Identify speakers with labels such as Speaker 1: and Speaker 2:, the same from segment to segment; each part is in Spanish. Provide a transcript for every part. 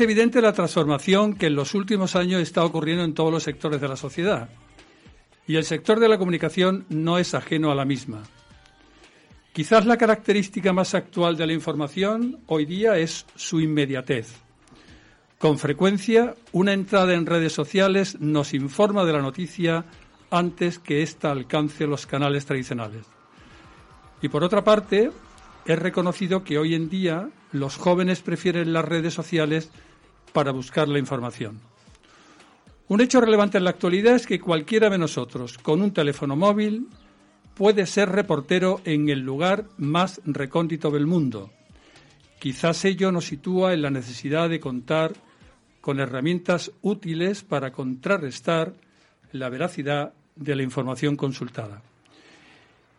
Speaker 1: Es evidente la transformación que en los últimos años está ocurriendo en todos los sectores de la sociedad. Y el sector de la comunicación no es ajeno a la misma. Quizás la característica más actual de la información hoy día es su inmediatez. Con frecuencia, una entrada en redes sociales nos informa de la noticia antes que ésta alcance los canales tradicionales. Y por otra parte, es reconocido que hoy en día los jóvenes prefieren las redes sociales para buscar la información. Un hecho relevante en la actualidad es que cualquiera de nosotros, con un teléfono móvil, puede ser reportero en el lugar más recóndito del mundo. Quizás ello nos sitúa en la necesidad de contar con herramientas útiles para contrarrestar la veracidad de la información consultada.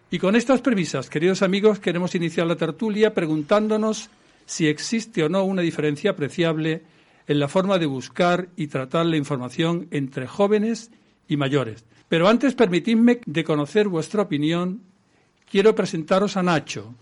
Speaker 1: Y con estas premisas, queridos amigos, queremos iniciar la tertulia preguntándonos si existe o no una diferencia apreciable en la forma de buscar y tratar la información entre jóvenes y mayores. Pero antes, permitidme de conocer vuestra opinión, quiero presentaros a Nacho.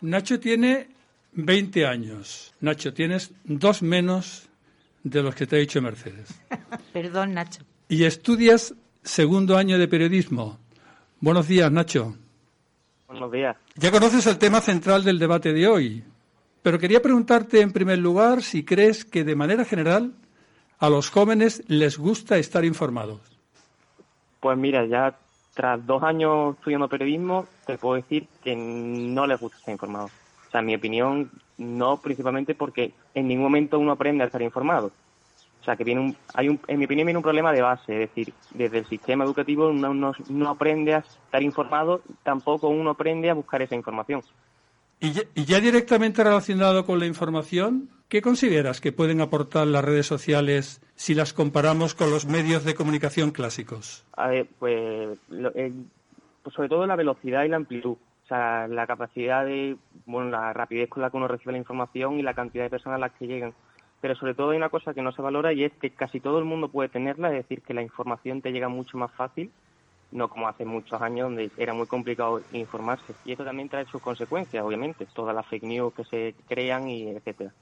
Speaker 1: Nacho tiene 20 años. Nacho, tienes dos menos de los que te ha dicho Mercedes.
Speaker 2: Perdón, Nacho.
Speaker 1: Y estudias segundo año de periodismo. Buenos días, Nacho.
Speaker 3: Buenos días.
Speaker 1: Ya conoces el tema central del debate de hoy, pero quería preguntarte en primer lugar si crees que de manera general a los jóvenes les gusta estar informados.
Speaker 3: Pues mira, ya tras dos años estudiando periodismo, te puedo decir que no les gusta estar informado. O sea, en mi opinión, no principalmente porque en ningún momento uno aprende a estar informado. O sea, que viene un, hay un, en mi opinión viene un problema de base, es decir, desde el sistema educativo uno no, aprende a estar informado, tampoco uno aprende a buscar esa información.
Speaker 1: Y y ya directamente relacionado con la información, ¿qué consideras que pueden aportar las redes sociales si las comparamos con los medios de comunicación clásicos?
Speaker 3: A ver, pues, pues sobre todo la velocidad y la amplitud. O sea, la capacidad de, bueno, la rapidez con la que uno recibe la información y la cantidad de personas a las que llegan. Pero sobre todo hay una cosa que no se valora y es que casi todo el mundo puede tenerla, es decir, que la información te llega mucho más fácil, no como hace muchos años donde era muy complicado informarse. Y esto también trae sus consecuencias, obviamente, todas las fake news que se crean y etcétera.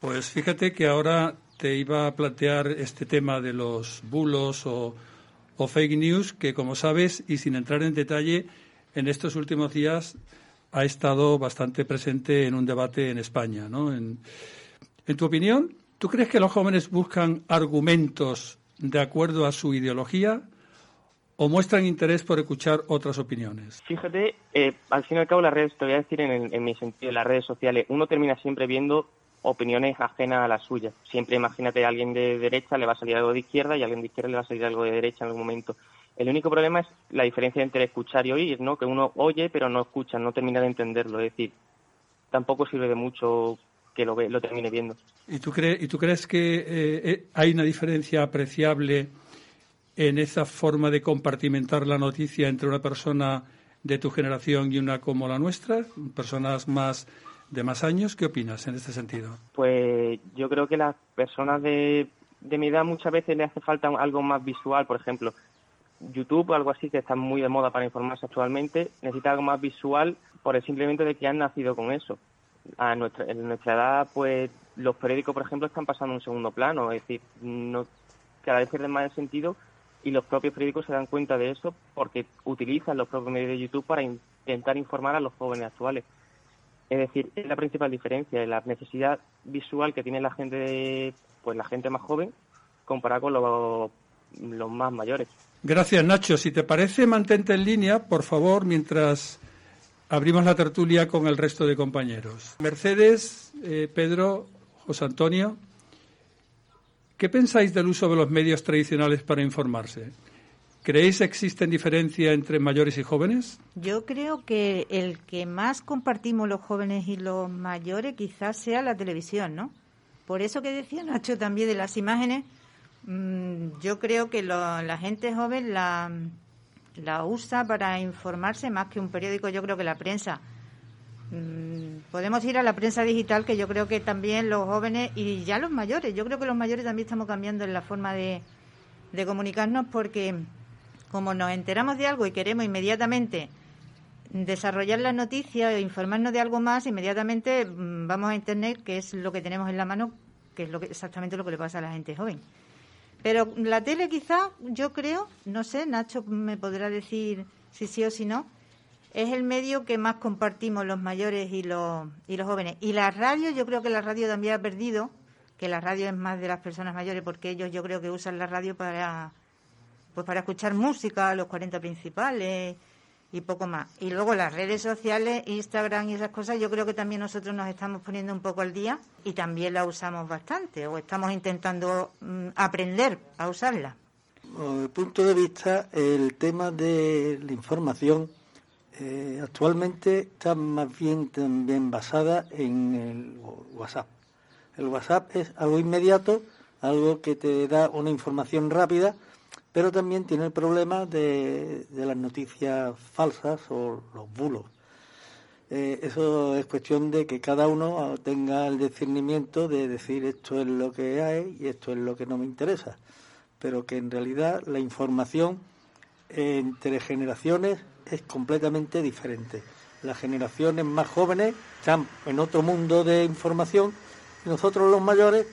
Speaker 1: Pues fíjate que ahora te iba a plantear este tema de los bulos o, fake news, que como sabes, y sin entrar en detalle, en estos últimos días ha estado bastante presente en un debate en España. ¿no? En, en tu opinión, ¿tú crees que los jóvenes buscan argumentos de acuerdo a su ideología o muestran interés por escuchar otras opiniones?
Speaker 3: Fíjate, eh, al fin y al cabo las redes, te voy a decir en, en mi sentido, las redes sociales, uno termina siempre viendo opiniones ajenas a las suyas. Siempre imagínate a alguien de derecha le va a salir algo de izquierda y a alguien de izquierda le va a salir algo de derecha en algún momento. El único problema es la diferencia entre escuchar y oír, ¿no? Que uno oye pero no escucha, no termina de entenderlo. Es decir, tampoco sirve de mucho que lo, ve, lo termine viendo.
Speaker 1: ¿Y tú, crees, ¿y tú crees que eh, eh, hay una diferencia apreciable en esa forma de compartimentar la noticia entre una persona de tu generación y una como la nuestra? Personas más de más años. ¿Qué opinas en este sentido?
Speaker 3: Pues yo creo que las personas de, de mi edad muchas veces le hace falta algo más visual, por ejemplo. YouTube, algo así que está muy de moda para informarse actualmente, necesita algo más visual por el simplemente de que han nacido con eso. A nuestra, en nuestra edad, pues los periódicos, por ejemplo, están pasando un segundo plano, es decir, no, cada vez pierden más el sentido y los propios periódicos se dan cuenta de eso porque utilizan los propios medios de YouTube para intentar informar a los jóvenes actuales. Es decir, es la principal diferencia, la necesidad visual que tiene la gente, pues la gente más joven, comparada con los, los más mayores.
Speaker 1: Gracias, Nacho. Si te parece, mantente en línea, por favor, mientras abrimos la tertulia con el resto de compañeros. Mercedes, eh, Pedro, José Antonio, ¿qué pensáis del uso de los medios tradicionales para informarse? ¿Creéis que existen diferencias entre mayores y jóvenes?
Speaker 2: Yo creo que el que más compartimos los jóvenes y los mayores quizás sea la televisión, ¿no? Por eso que decía Nacho también de las imágenes, mm, yo creo que la gente joven la, la usa para informarse más que un periódico, yo creo que la prensa. Mm, podemos ir a la prensa digital, que yo creo que también los jóvenes y ya los mayores, yo creo que los mayores también estamos cambiando en la forma de de comunicarnos porque como nos enteramos de algo y queremos inmediatamente desarrollar la noticia e informarnos de algo más, inmediatamente mm, vamos a Internet, que es lo que tenemos en la mano, que es lo que, exactamente lo que le pasa a la gente joven. Pero la tele quizá, yo creo, no sé, Nacho me podrá decir si sí o si no, es el medio que más compartimos los mayores y los, y los jóvenes. Y la radio, yo creo que la radio también ha perdido, que la radio es más de las personas mayores, porque ellos yo creo que usan la radio para, pues para escuchar música, los 40 principales y poco más. Y luego las redes sociales, Instagram y esas cosas, yo creo que también nosotros nos estamos poniendo un poco al día y también la usamos bastante o estamos intentando mm, aprender a usarla.
Speaker 4: Desde el punto de vista, el tema de la información eh, actualmente está más bien también basada en el WhatsApp. El WhatsApp es algo inmediato, algo que te da una información rápida pero también tiene el problema de, las noticias falsas o los bulos. Eh, eso es cuestión de que cada uno tenga el discernimiento de decir esto es lo que hay y esto es lo que no me interesa, pero que en realidad la información entre generaciones es completamente diferente. Las generaciones más jóvenes están en otro mundo de información y nosotros los mayores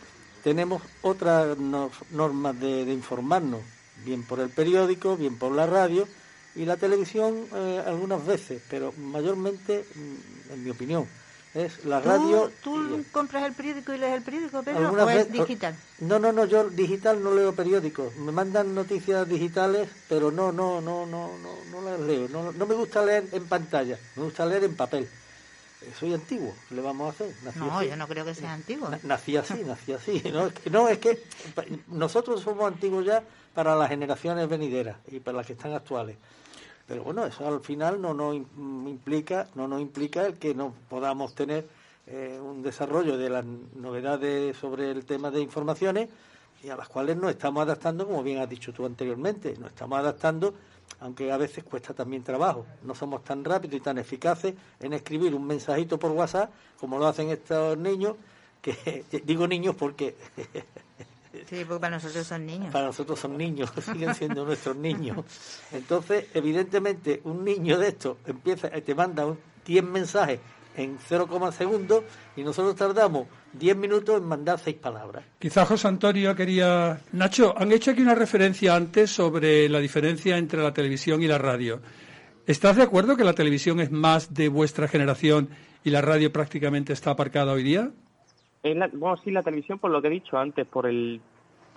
Speaker 4: tenemos otras normas de informarnos bien por el periódico, bien por la radio y la televisión eh, algunas veces, pero mayormente, mm, en mi opinión, es la radio.
Speaker 2: ¿Tú compras el periódico y lees el periódico, Pedro, o es digital?
Speaker 4: No, no, no, yo digital no leo periódicos. Me mandan noticias digitales, pero no, no, no, no, no, no las leo. No, no me gusta leer en pantalla, me gusta leer en papel. Eh, soy antiguo, ¿qué le vamos a hacer?
Speaker 2: no, yo no creo que sea antiguo.
Speaker 4: Nací así, nací así. No, es que, no, es que nosotros somos antiguos ya para las generaciones venideras y para las que están actuales. Pero bueno, eso al final no nos implica, no nos implica el que no podamos tener eh, un desarrollo de las novedades sobre el tema de informaciones y a las cuales nos estamos adaptando, como bien has dicho tú anteriormente, nos estamos adaptando aunque a veces cuesta también trabajo. No somos tan rápidos y tan eficaces en escribir un mensajito por WhatsApp como lo hacen estos niños, que digo niños porque...
Speaker 2: Sí, porque para nosotros son niños.
Speaker 4: Para nosotros son niños, siguen siendo nuestros niños. Entonces, evidentemente, un niño de estos empieza, te manda 10 mensajes en 0, segundos y nosotros tardamos 10 minutos en mandar seis palabras.
Speaker 1: Quizá José Antonio quería. Nacho, han hecho aquí una referencia antes sobre la diferencia entre la televisión y la radio. ¿Estás de acuerdo que la televisión es más de vuestra generación y la radio prácticamente está aparcada hoy día?
Speaker 3: Bueno, sí, la televisión, por lo que he dicho antes, por el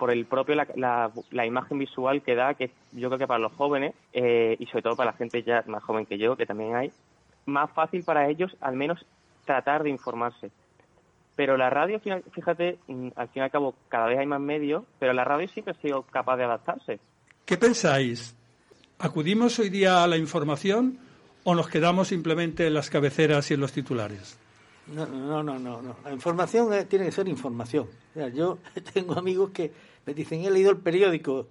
Speaker 3: por el propio la, la, imagen visual que da, que yo creo que para los jóvenes eh, y sobre todo para la gente ya más joven que yo, que también hay, más fácil para ellos al menos tratar de informarse. Pero la radio, fíjate, mm, al fin y al cabo cada vez hay más medios, pero la radio siempre ha sido capaz de adaptarse.
Speaker 1: ¿Qué pensáis? ¿Acudimos hoy día a la información o nos quedamos simplemente en las cabeceras y en los titulares?
Speaker 4: No, no, no, no. La información tiene que ser información. yo tengo amigos que me dicen, he leído el periódico.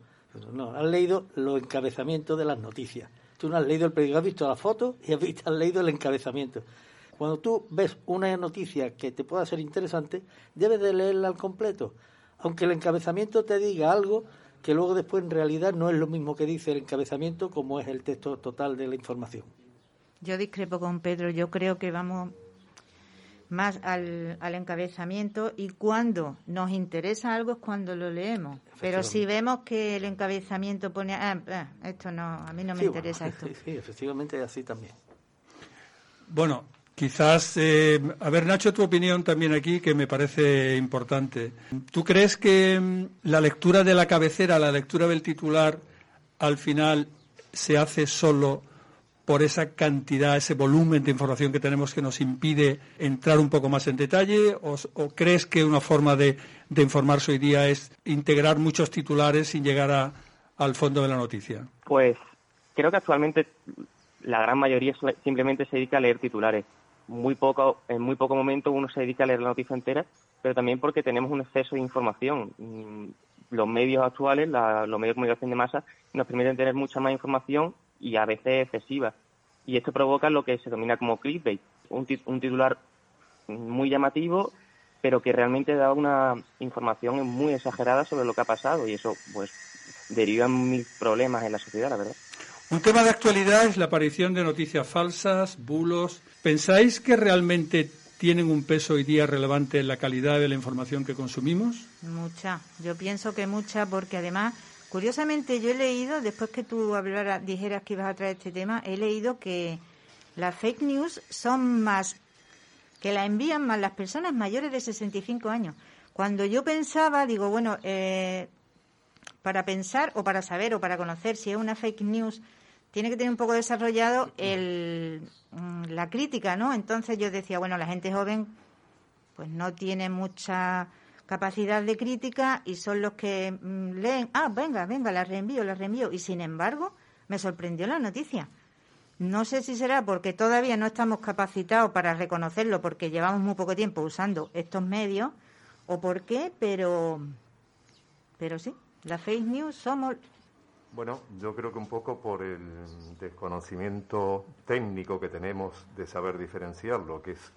Speaker 4: No, han leído los encabezamientos de las noticias. Tú no has leído el periódico, has visto la foto y has, visto, has leído el encabezamiento. Cuando tú ves una noticia que te pueda ser interesante, debes de leerla al completo. Aunque el encabezamiento te diga algo que luego después en realidad no es lo mismo que dice el encabezamiento como es el texto total de la información.
Speaker 2: Yo discrepo con Pedro. Yo creo que vamos más al, encabezamiento y cuando nos interesa algo es cuando lo leemos. Pero si vemos que el encabezamiento pone, ah, ah esto no, a mí no me interesa esto.
Speaker 4: Sí, efectivamente es así también.
Speaker 1: Bueno, Quizás, eh, a ver, Nacho, tu opinión también aquí, que me parece importante. ¿Tú crees que mm, la lectura de la cabecera, la lectura del titular, al final se hace solo por esa cantidad, ese volumen de información que tenemos que nos impide entrar un poco más en detalle? ¿O, crees que una forma de, de, informarse hoy día es integrar muchos titulares sin llegar al fondo de la noticia?
Speaker 3: Pues creo que actualmente la gran mayoría simplemente se dedica a leer titulares muy poco, en muy poco momento uno se dedica a leer la noticia entera, pero también porque tenemos un exceso de información. Mm, los medios actuales, los medios de comunicación de masa, nos permiten tener mucha más información y a veces excesiva. Y esto provoca lo que se denomina como clickbait, un, un titular muy llamativo, pero que realmente da una información muy exagerada sobre lo que ha pasado y eso, pues, derivan mil problemas en la sociedad, la verdad.
Speaker 1: Un tema de actualidad es la aparición de noticias falsas, bulos. ¿Pensáis que realmente tienen un peso hoy día relevante en la calidad de la información que consumimos?
Speaker 2: Mucha. Yo pienso que mucha porque además, curiosamente, yo he leído, después que tú hablaras, dijeras que ibas a traer este tema, he leído que las fake news son más, que la envían más las personas mayores de 65 años. Cuando yo pensaba, digo, bueno, eh, para pensar o para saber o para conocer si es una fake news, tiene que tener un poco desarrollado el, mm, la crítica, ¿no? Entonces yo decía, bueno, la gente joven pues no tiene mucha capacidad de crítica y son los que mm, leen, ah, venga, venga, la reenvío, la reenvío. Y sin embargo, me sorprendió la noticia. No sé si será porque todavía no estamos capacitados para reconocerlo porque llevamos muy poco tiempo usando estos medios o por qué, pero, pero sí, la fake news somos...
Speaker 5: Bueno, yo creo que un poco por el desconocimiento técnico que tenemos de saber diferenciar lo que es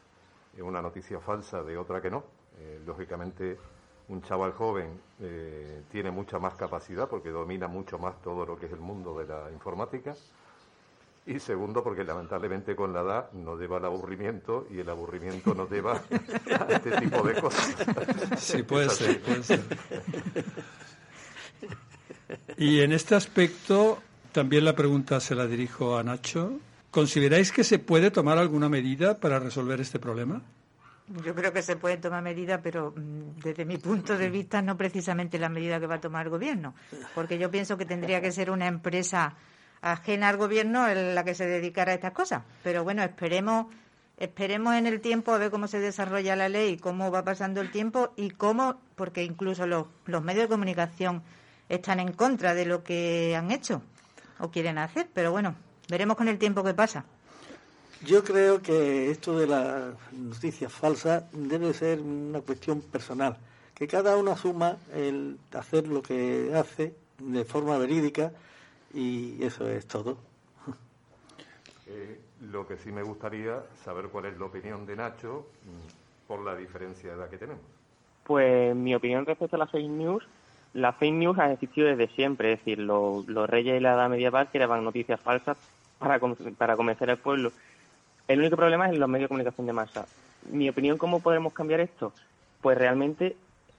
Speaker 5: una noticia falsa de otra que no. Eh, lógicamente, un chaval joven eh, tiene mucha más capacidad porque domina mucho más todo lo que es el mundo de la informática. Y segundo, porque lamentablemente con la edad nos lleva al aburrimiento y el aburrimiento nos lleva a este tipo de cosas.
Speaker 1: Sí, puede ser, puede ser. Y en este aspecto, también la pregunta se la dirijo a Nacho. ¿Consideráis que se puede tomar alguna medida para resolver este problema?
Speaker 2: Yo creo que se puede tomar medidas, pero mm, desde mi punto de vista no precisamente la medida que va a tomar el gobierno, porque yo pienso que tendría que ser una empresa ajena al gobierno en la que se dedicara a estas cosas. Pero bueno, esperemos esperemos en el tiempo a ver cómo se desarrolla la ley, cómo va pasando el tiempo y cómo, porque incluso los, los medios de comunicación están en contra de lo que han hecho o quieren hacer, pero bueno, veremos con el tiempo que pasa.
Speaker 4: Yo creo que esto de las noticias falsas debe ser una cuestión personal, que cada uno asuma el hacer lo que hace de forma verídica y eso es todo.
Speaker 5: Eh, lo que sí me gustaría saber cuál es la opinión de Nacho mm, por la diferencia de edad que tenemos.
Speaker 3: Pues mi opinión respecto a las fake news la fake news ha existido desde siempre, es decir, los reyes de la edad medieval creaban noticias falsas para, para convencer al pueblo. El único problema es en los medios de comunicación de masa. Mi opinión, ¿cómo podemos cambiar esto? Pues realmente,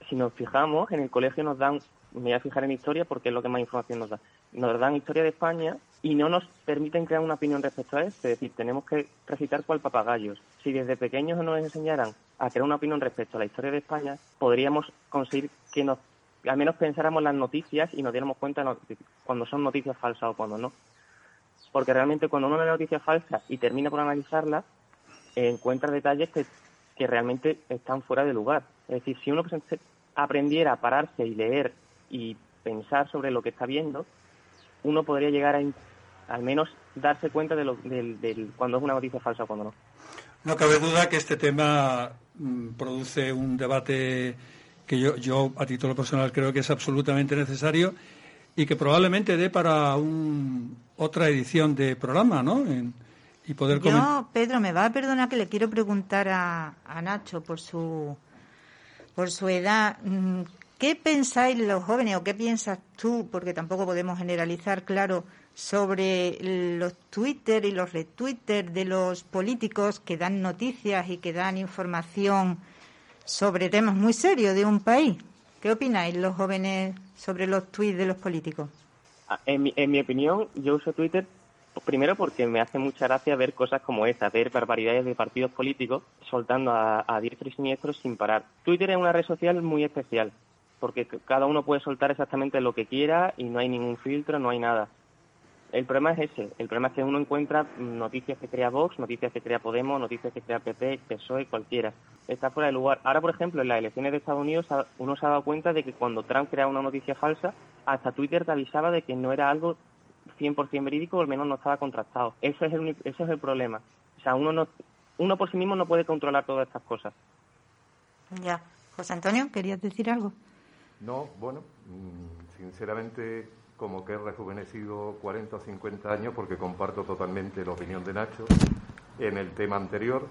Speaker 3: si nos fijamos, en el colegio nos dan, me voy a fijar en historia porque es lo que más información nos da, nos dan historia de España y no nos permiten crear una opinión respecto a esto. Es decir, tenemos que recitar cual papagayos. Si desde pequeños nos enseñaran a crear una opinión respecto a la historia de España, podríamos conseguir que nos al menos pensáramos las noticias y nos diéramos cuenta cuando son noticias falsas o cuando no. Porque realmente cuando uno ve una noticia falsa y termina por analizarla, encuentra detalles que, que realmente están fuera de lugar. Es decir, si uno aprendiera a pararse y leer y pensar sobre lo que está viendo, uno podría llegar a al menos darse cuenta de, lo, de, cuando es una noticia falsa o cuando no.
Speaker 1: No cabe duda que este tema mm, produce un debate que yo, yo a título personal creo que es absolutamente necesario y que probablemente dé para un, otra edición de programa, ¿no? y poder
Speaker 2: Yo, Pedro, me va a perdonar que le quiero preguntar a, a Nacho por su, por su edad. Mm, ¿Qué pensáis los jóvenes o qué piensas tú, porque tampoco podemos generalizar, claro, sobre los Twitter y los retwitter de los políticos que dan noticias y que dan información sobre temas muy serios de un país. ¿Qué opináis los jóvenes sobre los tweets de los políticos?
Speaker 3: Ah, en mi, opinión, yo uso Twitter primero porque me hace mucha gracia ver cosas como esta, ver barbaridades de partidos políticos soltando a, a diestros y siniestros sin parar. Twitter es una red social muy especial porque cada uno puede soltar exactamente lo que quiera y no hay ningún filtro, no hay nada. El problema es ese, el problema es que uno encuentra noticias que crea Vox, noticias que crea Podemos, noticias que crea PP, PSOE, cualquiera. Está fuera de lugar. Ahora, por ejemplo, en las elecciones de Estados Unidos uno se ha dado cuenta de que cuando Trump crea una noticia falsa, hasta Twitter te avisaba de que no era algo 100% verídico o al menos no estaba contrastado. Ese es el, ese es el problema. O sea, uno, no, uno por sí mismo no puede controlar todas estas cosas.
Speaker 2: Ya. José Antonio, ¿querías decir algo?
Speaker 5: No, bueno, mm, sinceramente como que he rejuvenecido 40 o 50 años porque comparto totalmente la opinión de Nacho en el tema anterior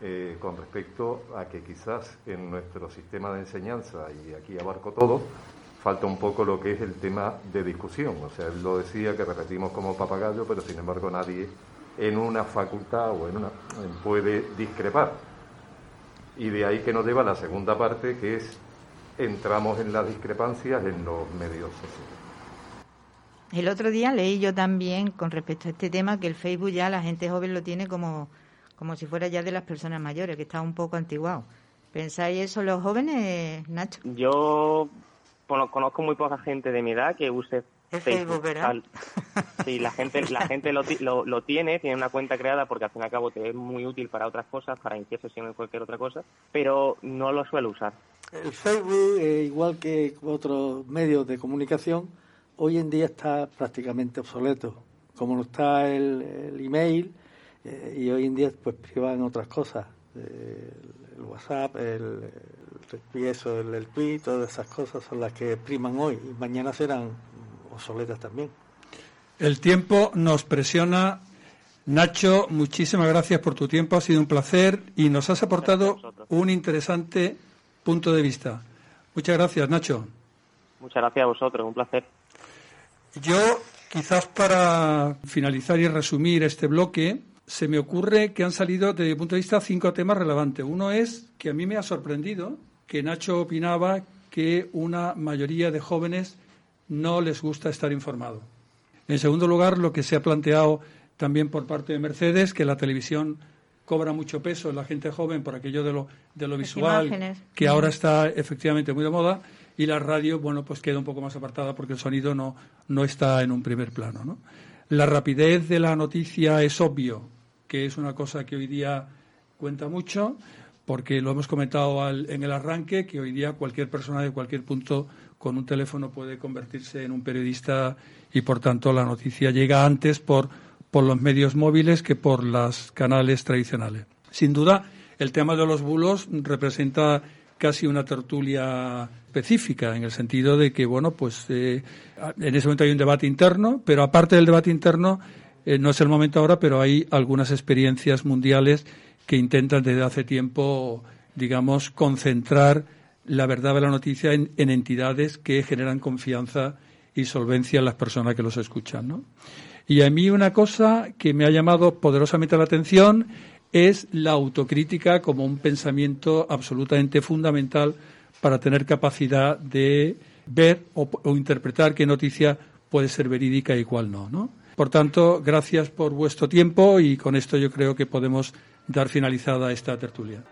Speaker 5: eh, con respecto a que quizás en nuestro sistema de enseñanza, y aquí abarco todo, falta un poco lo que es el tema de discusión. O sea, él lo decía que repetimos como papagayo, pero sin embargo nadie en una facultad o en una puede discrepar. Y de ahí que nos lleva la segunda parte, que es entramos en las discrepancias en los medios sociales.
Speaker 2: El otro día leí yo también con respecto a este tema que el Facebook ya la gente joven lo tiene como, como si fuera ya de las personas mayores, que está un poco antiguado. ¿Pensáis eso los jóvenes, Nacho?
Speaker 3: Yo conozco muy poca gente de mi edad que use
Speaker 2: Facebook, ¿verdad?
Speaker 3: Sí, la gente, la gente lo, lo, tiene, tiene una cuenta creada porque al fin y al cabo te es muy útil para otras cosas, para iniciar sesión o cualquier otra cosa, pero no lo suele usar.
Speaker 4: El Facebook, eh, igual que otros medios de comunicación, hoy en día está prácticamente obsoleto. Como no está el, email, eh, y hoy en día pues privan otras cosas. Eh, el WhatsApp, el, el, eso, el, el tweet, todas esas cosas son las que priman hoy y mañana serán obsoletas también.
Speaker 1: El tiempo nos presiona. Nacho, muchísimas gracias por tu tiempo, ha sido un placer y nos has aportado un interesante punto de vista. Muchas gracias, Nacho.
Speaker 3: Muchas gracias a vosotros, un placer.
Speaker 1: Yo, quizás para finalizar y resumir este bloque, se me ocurre que han salido, desde mi punto de vista, cinco temas relevantes. Uno es que a mí me ha sorprendido que Nacho opinaba que una mayoría de jóvenes no les gusta estar informado. En segundo lugar, lo que se ha planteado también por parte de Mercedes, que la televisión cobra mucho peso en la gente joven por aquello de lo, de lo visual, que ahora está efectivamente muy de moda y la radio, bueno, pues queda un poco más apartada porque el sonido no, no está en un primer plano. ¿no? La rapidez de la noticia es obvio, que es una cosa que hoy día cuenta mucho, porque lo hemos comentado en el arranque, que hoy día cualquier persona de cualquier punto con un teléfono puede convertirse en un periodista y, por tanto, la noticia llega antes por, por los medios móviles que por los canales tradicionales. Sin duda, el tema de los bulos representa casi una tertulia específica, en el sentido de que, bueno, pues eh, en ese momento hay un debate interno, pero aparte del debate interno, eh, no es el momento ahora, pero hay algunas experiencias mundiales que intentan desde hace tiempo, digamos, concentrar la verdad de la noticia en, entidades que generan confianza y solvencia en las personas que los escuchan, ¿no? Y a mí una cosa que me ha llamado poderosamente la atención es la autocrítica como un pensamiento absolutamente fundamental para tener capacidad de ver o, interpretar qué noticia puede ser verídica y cuál no, ¿no? Por tanto, gracias por vuestro tiempo y con esto yo creo que podemos dar finalizada esta tertulia.